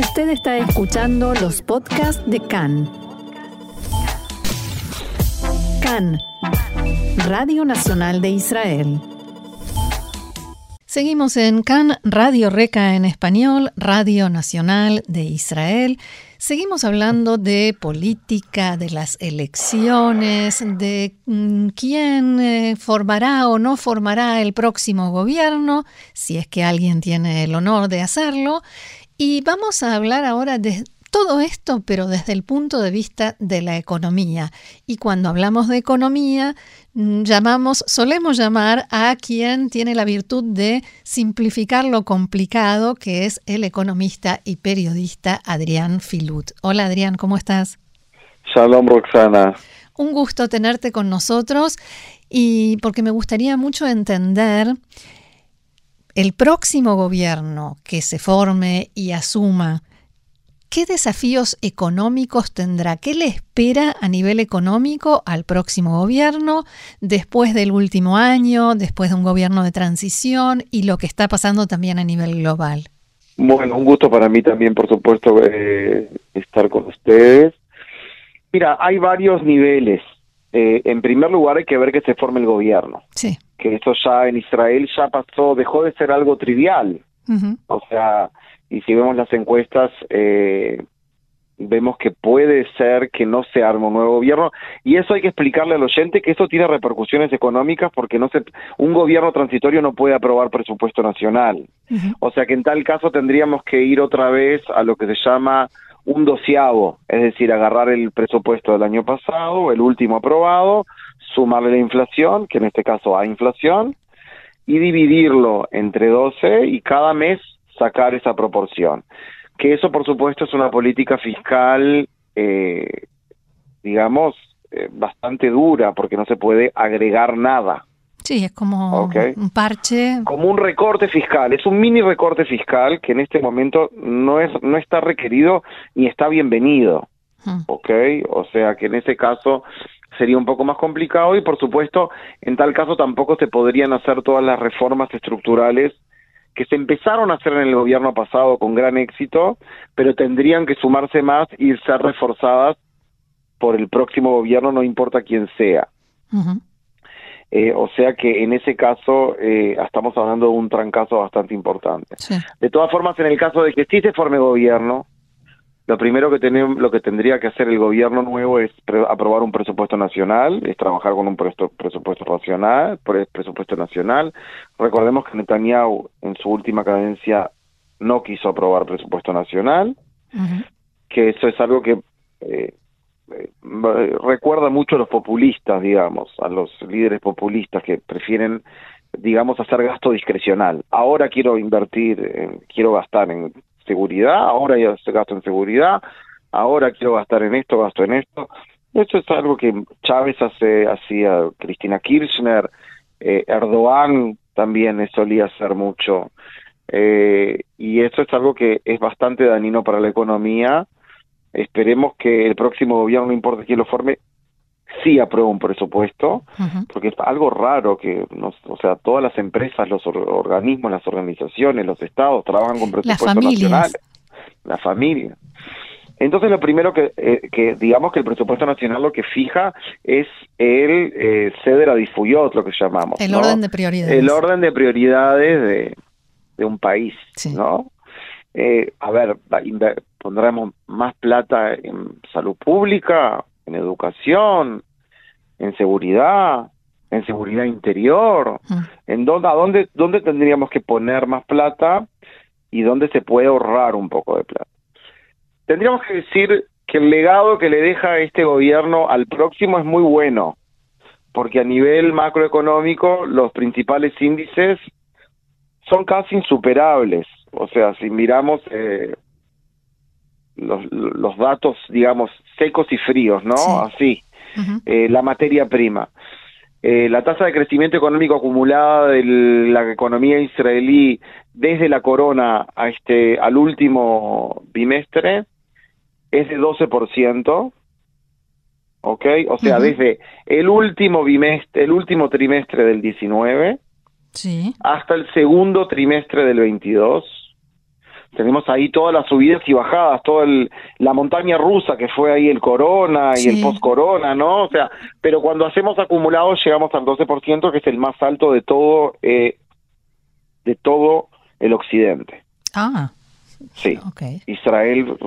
Usted está escuchando los podcasts de CAN. CAN, Radio Nacional de Israel. Seguimos en CAN, Radio Reca en español, Radio Nacional de Israel. Seguimos hablando de política, de las elecciones, de mm, quién eh, formará o no formará el próximo gobierno, si es que alguien tiene el honor de hacerlo. Y vamos a hablar ahora de todo esto, pero desde el punto de vista de la economía. Y cuando hablamos de economía, mm, llamamos, solemos llamar a quien tiene la virtud de simplificar lo complicado, que es el economista y periodista Adrián Filut. Hola Adrián, ¿cómo estás? Shalom Roxana. Un gusto tenerte con nosotros y porque me gustaría mucho entender el próximo gobierno que se forme y asuma ¿Qué desafíos económicos tendrá? ¿Qué le espera a nivel económico al próximo gobierno después del último año, después de un gobierno de transición y lo que está pasando también a nivel global? Bueno, un gusto para mí también, por supuesto, eh, estar con ustedes. Mira, hay varios niveles. Eh, en primer lugar, hay que ver que se forme el gobierno. Sí. Que eso ya en Israel ya pasó, dejó de ser algo trivial. O sea, y si vemos las encuestas, eh, vemos que puede ser que no se arme un nuevo gobierno y eso hay que explicarle al oyente que eso tiene repercusiones económicas porque no se un gobierno transitorio no puede aprobar presupuesto nacional. O sea que en tal caso tendríamos que ir otra vez a lo que se llama un doceavo, es decir, agarrar el presupuesto del año pasado, el último aprobado, sumarle la inflación, que en este caso hay inflación, y dividirlo entre 12 y cada mes sacar esa proporción. Que eso, por supuesto, es una política fiscal, eh, digamos, eh, bastante dura, porque no se puede agregar nada. Sí, es como un parche. Como un recorte fiscal, es un mini recorte fiscal que en este momento no, es, no está requerido ni está bienvenido. Hmm. ¿Ok? O sea que en ese caso sería un poco más complicado y por supuesto en tal caso tampoco se podrían hacer todas las reformas estructurales que se empezaron a hacer en el gobierno pasado con gran éxito, pero tendrían que sumarse más y ser reforzadas por el próximo gobierno, no importa quién sea. Eh, o sea que en ese caso eh, estamos hablando de un trancazo bastante importante. De todas formas, en el caso de que sí se forme gobierno, lo primero que tenemos, lo que tendría que hacer el gobierno nuevo es aprobar un presupuesto nacional, es trabajar con un presupuesto nacional, presupuesto nacional. Recordemos que Netanyahu en su última cadencia no quiso aprobar presupuesto nacional, que eso es algo que eh, eh, recuerda mucho a los populistas, digamos, a los líderes populistas que prefieren digamos hacer gasto discrecional. Ahora quiero invertir, quiero gastar en seguridad, ahora ya se gasto en seguridad, ahora quiero gastar en esto, gasto en esto. Eso es algo que Chávez hace, hacía, Cristina Kirchner, eh, Erdogan también solía hacer mucho. Eh, y eso es algo que es bastante dañino para la economía. Esperemos que el próximo gobierno, no importa quién lo forme, sí aprueba un presupuesto, porque es algo raro que, o sea, todas las empresas, los organismos, las organizaciones, los estados trabajan con presupuesto nacional, la familia. Entonces lo primero que, eh, que, digamos que el presupuesto nacional lo que fija es el eh, ceder a difuyot, lo que llamamos. El orden de prioridades. El orden de prioridades de, de un país, ¿no? Eh, a ver, pondremos más plata en salud pública, en educación, en seguridad, en seguridad interior, mm. en dónde, a dónde, dónde tendríamos que poner más plata y dónde se puede ahorrar un poco de plata. Tendríamos que decir que el legado que le deja este gobierno al próximo es muy bueno, porque a nivel macroeconómico los principales índices son casi insuperables. O sea, si miramos eh, los, los, datos, digamos, secos y fríos, ¿no? Así. Eh, la materia prima. Eh, la tasa de crecimiento económico acumulada de la economía israelí desde la corona a este al último bimestre es de 12%, ¿ok? O sea, desde el último bimestre, el último trimestre del 19 sí. hasta el segundo trimestre del 22 tenemos ahí todas las subidas y bajadas, toda la montaña rusa que fue ahí el corona y el post-corona, ¿no? O sea, pero cuando hacemos acumulados llegamos al 12%, que es el más alto de todo, eh, de todo el occidente. Ah. Sí. Israel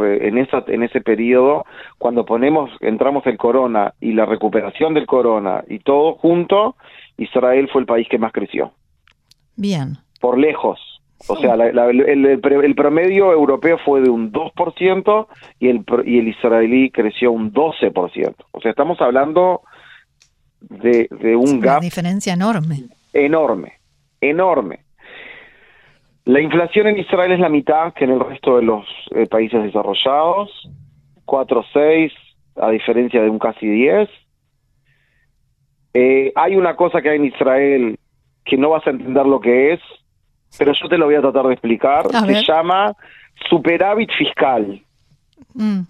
en esa en ese periodo cuando ponemos entramos el corona y la recuperación del corona y todo junto, Israel fue el país que más creció. Bien. Por lejos. O sea, el, promedio europeo fue de un 2% y el, y el israelí creció un 12%. O sea, estamos hablando de, de un gap. Una diferencia enorme. Enorme, enorme. La inflación en Israel es la mitad que en el resto de los eh, países desarrollados, 4,6 a diferencia de un casi 10. Eh, hay una cosa que hay en Israel que no vas a entender lo que es, pero yo te lo voy a tratar de explicar. Se llama superávit fiscal. Mm.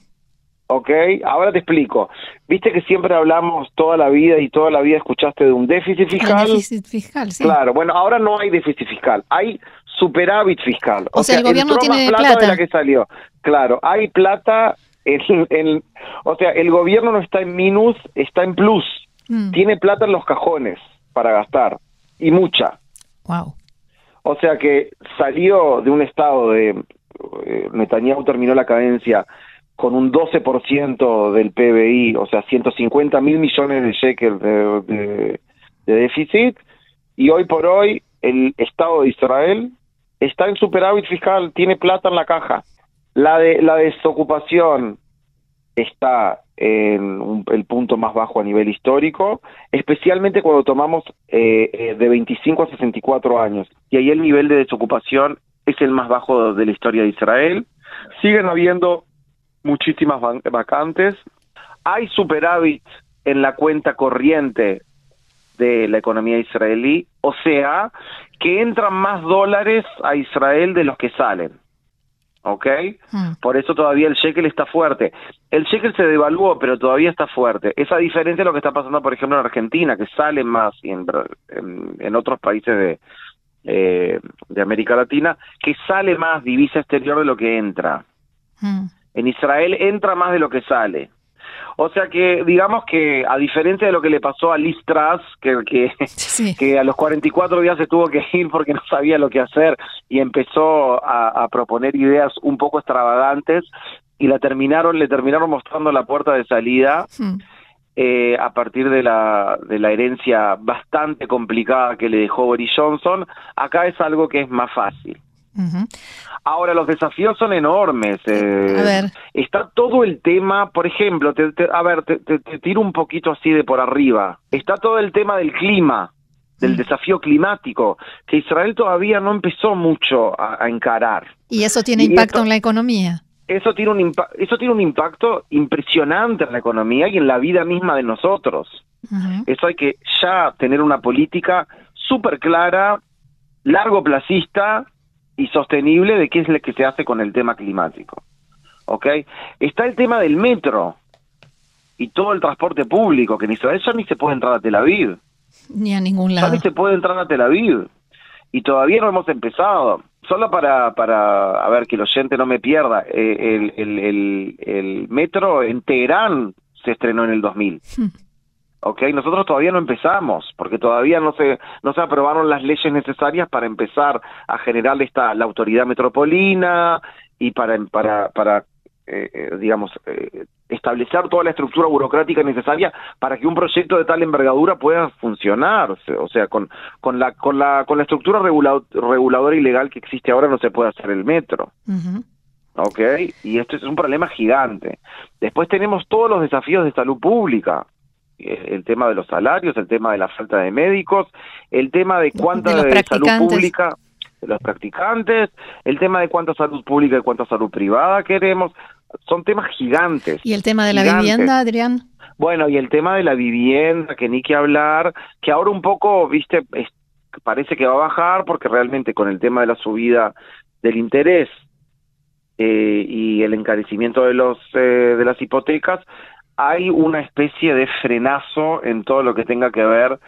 ¿Ok? Ahora te explico. Viste que siempre hablamos toda la vida y toda la vida escuchaste de un déficit fiscal. déficit fiscal, sí. Claro, bueno, ahora no hay déficit fiscal, hay superávit fiscal. O, sea, el gobierno tiene plata, de la que salió. Claro, hay plata en, o sea, el gobierno no está en minus, está en plus. Mm. Tiene plata en los cajones para gastar y mucha. Wow. O sea que salió de un estado de eh, Netanyahu terminó la cadencia con un 12% del PBI, o sea, 150 mil millones de shekels de, déficit, y hoy por hoy el Estado de Israel está en superávit fiscal, tiene plata en la caja. La de la desocupación está en el punto más bajo a nivel histórico, especialmente cuando tomamos eh, eh, de 25 a 64 años, y ahí el nivel de desocupación es el más bajo de la historia de Israel. Siguen habiendo muchísimas vacantes. Hay superávit en la cuenta corriente de la economía israelí, o sea, que entran más dólares a Israel de los que salen. ¿Ok? Hmm. Por eso todavía el shekel está fuerte. El shekel se devaluó, pero todavía está fuerte. Esa diferencia es lo que está pasando, por ejemplo, en Argentina, que sale más, y en, en, otros países de, eh, de América Latina, que sale más divisa exterior de lo que entra. Hmm. En Israel entra más de lo que sale. O sea que, digamos que, a diferencia de lo que le pasó a Liz Truss, que, que, a los 44 días se tuvo que ir porque no sabía lo que hacer y empezó a, proponer ideas un poco extravagantes y la terminaron, le terminaron mostrando la puerta de salida. Hmm. Eh, a partir de la, de la herencia bastante complicada que le dejó Boris Johnson, acá es algo que es más fácil. Ahora, los desafíos son enormes. Eh, está todo el tema, por ejemplo, a ver, te, tiro un poquito así de por arriba. Está todo el tema del clima, del mm. desafío climático, que Israel todavía no empezó mucho a, encarar. ¿Y eso tiene impacto en la economía? Eso tiene, un eso tiene un impacto impresionante en la economía y en la vida misma de nosotros. Eso hay que ya tener una política súper clara, largo placista, y sostenible de qué es lo que se hace con el tema climático. ¿Ok? Está el tema del metro y todo el transporte público, que en Israel ya ni se puede entrar a Tel Aviv. Ni a ningún lado. Ya ni se puede entrar a Tel Aviv. Y todavía no hemos empezado. Solo para, para a ver, que el oyente no me pierda, eh, el, el, el, el metro en Teherán se estrenó en el 2000. ¿Ok? Nosotros todavía no empezamos, porque todavía no se, no se aprobaron las leyes necesarias para empezar a generar esta, la autoridad metropolina y para, para, para eh, eh, digamos, eh, establecer toda la estructura burocrática necesaria para que un proyecto de tal envergadura pueda funcionar. O sea, con, con, la, con, la, con la estructura reguladora y legal que existe ahora no se puede hacer el metro. ¿ok? Y esto es un problema gigante. Después tenemos todos los desafíos de salud pública el tema de los salarios, el tema de la falta de médicos, el tema de cuánta de, salud pública de los practicantes, el tema de cuánta salud pública y cuánta salud privada queremos, son temas gigantes. ¿Y el tema de la vivienda, Adrián? Bueno, y el tema de la vivienda, que ni que hablar, que ahora un poco, viste, parece que va a bajar porque realmente con el tema de la subida del interés eh, y el encarecimiento de los eh, de las hipotecas hay una especie de frenazo en todo lo que tenga que ver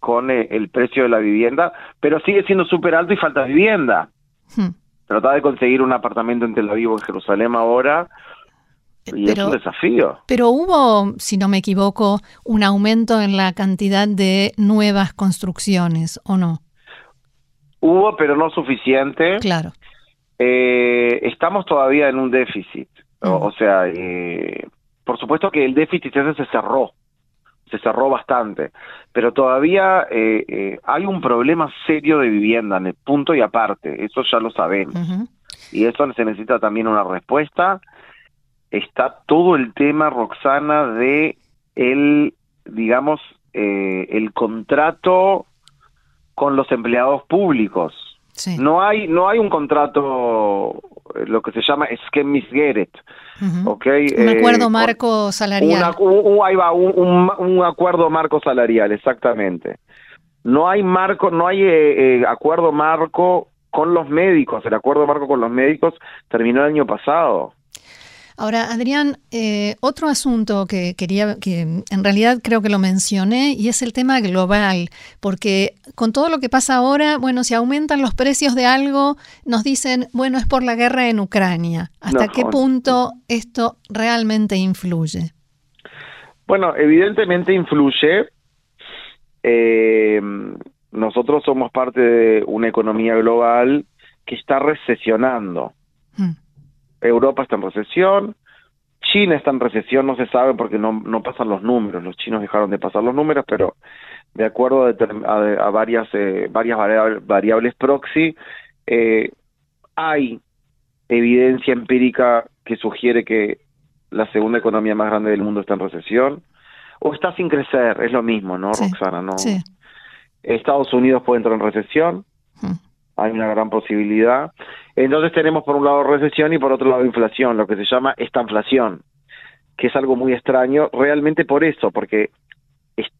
con eh, el precio de la vivienda, pero sigue siendo súper alto y falta vivienda. Hmm. tratar de conseguir un apartamento en Tel Aviv o en Jerusalén ahora y es un desafío. Pero hubo, si no me equivoco, un aumento en la cantidad de nuevas construcciones, ¿o no? Hubo, pero no suficiente. Claro. Eh, estamos todavía en un déficit. O, mm. sea, eh, por supuesto que el déficit ese se cerró, se cerró bastante, pero todavía eh, hay un problema serio de vivienda en el punto y aparte, eso ya lo sabemos. Y eso se necesita también una respuesta está todo el tema, Roxana, de el, digamos, eh, el contrato con los empleados públicos. No hay no hay un contrato, eh, lo que se llama Esquemis Geret, Un acuerdo eh, marco salarial. un, ahí va, un, un, acuerdo marco salarial, exactamente. No hay marco, no hay acuerdo marco con los médicos. El acuerdo marco con los médicos terminó el año pasado. Ahora, Adrián, eh, otro asunto que quería, que en realidad creo que lo mencioné, y es el tema global, porque con todo lo que pasa ahora, bueno, si aumentan los precios de algo, nos dicen, bueno, es por la guerra en Ucrania. ¿Hasta qué punto esto realmente influye? Bueno, evidentemente influye. Eh, nosotros somos parte de una economía global que está recesionando. Hmm. Europa está en recesión, China está en recesión, no se sabe porque no, no pasan los números, los chinos dejaron de pasar los números, pero de acuerdo a, varias, eh, varias variables, proxy, eh, hay evidencia empírica que sugiere que la segunda economía más grande del mundo está en recesión, o está sin crecer, es lo mismo, ¿no, Roxana? ¿no? Estados Unidos puede entrar en recesión, hay una gran posibilidad. Entonces tenemos por un lado recesión y por otro lado inflación, lo que se llama estanflación, que es algo muy extraño, realmente por eso, porque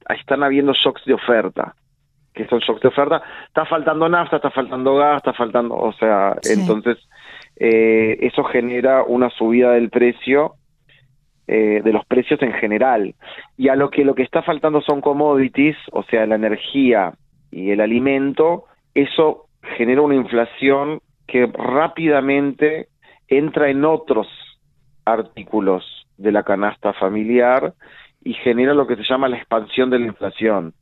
están habiendo shocks de oferta, que son shocks de oferta, está faltando nafta, está faltando gas, está faltando, o sea, entonces eh, eso genera una subida del precio eh, de los precios en general. Y a lo que lo que está faltando son commodities, o sea, la energía y el alimento, eso genera una inflación que rápidamente entra en otros artículos de la canasta familiar y genera lo que se llama la expansión de la inflación.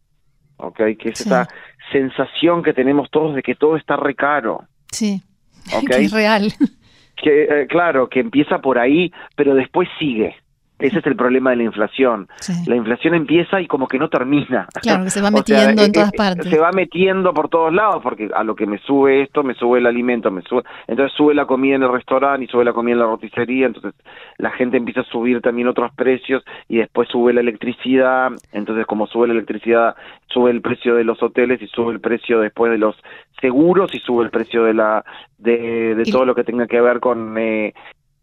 ¿Ok? Que es esa sensación que tenemos todos de que todo está recaro. Sí. Que es real. Que, eh, claro, que empieza por ahí, pero después sigue. Ese es el problema de la inflación. La inflación empieza y como que no termina. Claro, que se va metiendo en eh, todas eh, partes. Se va metiendo por todos lados, porque a lo que me sube esto, me sube el alimento, me sube, entonces sube la comida en el restaurante y sube la comida en la roticería, entonces la gente empieza a subir también otros precios y después sube la electricidad, entonces como sube la electricidad, sube el precio de los hoteles y sube el precio después de los seguros y sube el precio de la de, de todo lo que tenga que ver con eh,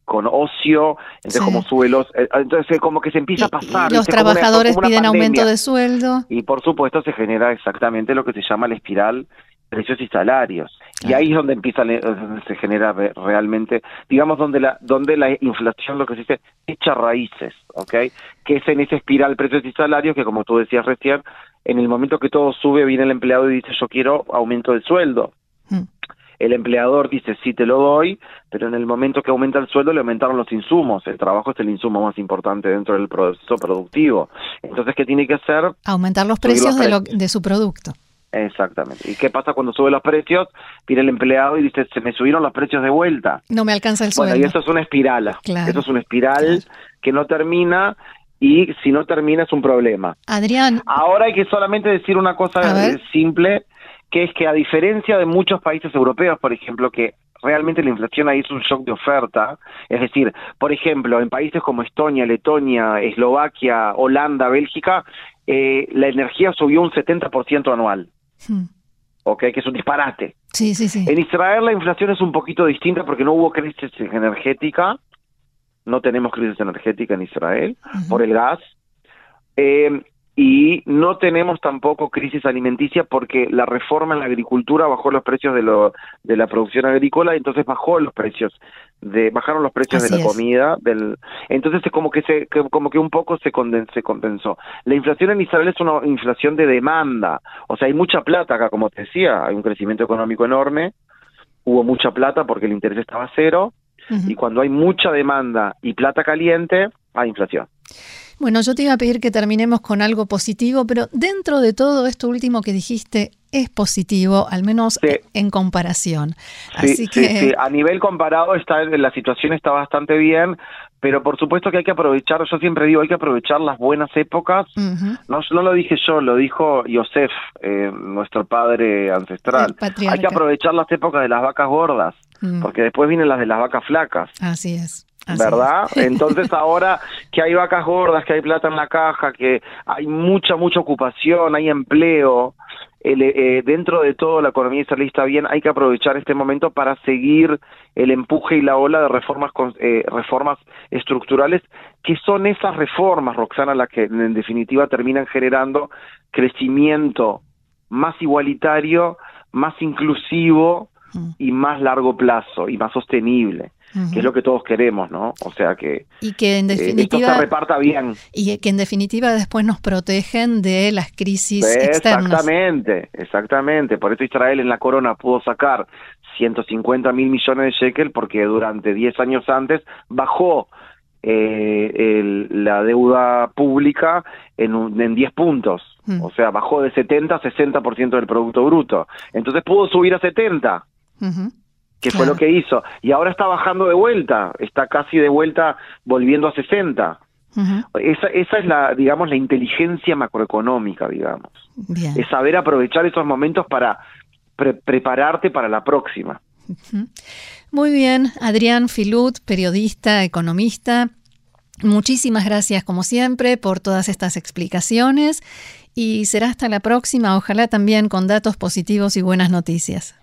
con ocio, entonces como sube los, eh, entonces como que se empieza a pasar. Los trabajadores piden aumento de sueldo. Y por supuesto se genera exactamente lo que se llama la espiral precios y salarios. Y ahí es donde empieza, se genera realmente, digamos, donde la, donde la inflación, lo que se dice, echa raíces, ¿ok? Que es en esa espiral precios y salarios que, como tú decías recién, en el momento que todo sube, viene el empleado y dice, yo quiero aumento de sueldo. El empleador dice sí te lo doy, pero en el momento que aumenta el sueldo le aumentaron los insumos. El trabajo es el insumo más importante dentro del proceso productivo. Entonces, ¿qué tiene que hacer? Aumentar los precios, de, de su producto. Exactamente. ¿Y qué pasa cuando sube los precios? Viene el empleado y dice, se me subieron los precios de vuelta. No me alcanza el sueldo. Bueno, y eso es una espiral. Eso es una espiral que no termina y si no termina es un problema. Adrián. Ahora hay que solamente decir una cosa simple que es que a diferencia de muchos países europeos, por ejemplo, que realmente la inflación ahí es un shock de oferta, es decir, por ejemplo, en países como Estonia, Letonia, Eslovaquia, Holanda, Bélgica, eh, la energía subió un 70% anual. Hmm. ¿ok? Que es un disparate. Sí, sí, sí. En Israel la inflación es un poquito distinta porque no hubo crisis energética, no tenemos crisis energética en Israel por el gas. Eh, y no tenemos tampoco crisis alimenticia porque la reforma en la agricultura bajó los precios de, lo, de la producción agrícola y entonces bajó los precios de bajaron los precios de la comida del entonces es como que se como que un poco se se compensó. La inflación en Israel es una inflación de demanda o sea hay mucha plata acá como te decía hay un crecimiento económico enorme hubo mucha plata porque el interés estaba cero, y cuando hay mucha demanda y plata caliente, hay inflación. Bueno, yo te iba a pedir que terminemos con algo positivo, pero dentro de todo esto último que dijiste, es positivo, al menos en comparación. Sí, sí, a nivel comparado está la situación está bastante bien, pero por supuesto que hay que aprovechar, yo siempre digo, hay que aprovechar las buenas épocas. no, no lo dije yo, lo dijo Yosef, eh, nuestro padre ancestral. Hay que aprovechar las épocas de las vacas gordas, mm. porque después vienen las de las vacas flacas. Así es. ¿verdad? Entonces ahora que hay vacas gordas, que hay plata en la caja, que hay mucha, mucha ocupación, hay empleo, eh, dentro de todo la economía israelí bien, hay que aprovechar este momento para seguir el empuje y la ola de reformas, eh, reformas estructurales, que son esas reformas, Roxana, las que en definitiva terminan generando crecimiento más igualitario, más inclusivo mm. y más largo plazo y más sostenible que es lo que todos queremos, ¿no? O sea que, y que en definitiva, esto se reparta bien. Y que en definitiva después nos protegen de las crisis externas. Exactamente, exactamente. Por eso Israel en la corona pudo sacar 150 mil millones de shekel porque durante 10 años antes bajó eh, la deuda pública en, en 10 puntos. O sea, bajó de 70 a 60% del Producto Bruto. Entonces pudo subir a 70 que fue lo que hizo. Y ahora está bajando de vuelta, está casi de vuelta volviendo a 60. esa, esa es la, digamos, la inteligencia macroeconómica, digamos. Es saber aprovechar esos momentos para prepararte para la próxima. Muy bien, Adrián Filut, periodista, economista. Muchísimas gracias, como siempre, por todas estas explicaciones y será hasta la próxima, ojalá también con datos positivos y buenas noticias.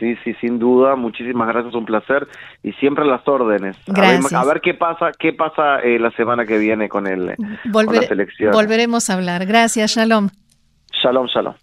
Sí, sí, sin duda. Muchísimas gracias, un placer y siempre las órdenes. Gracias. A ver, qué pasa, qué pasa eh, la semana que viene con el con la selección. Volveremos a hablar. Gracias, Shalom. Shalom, shalom.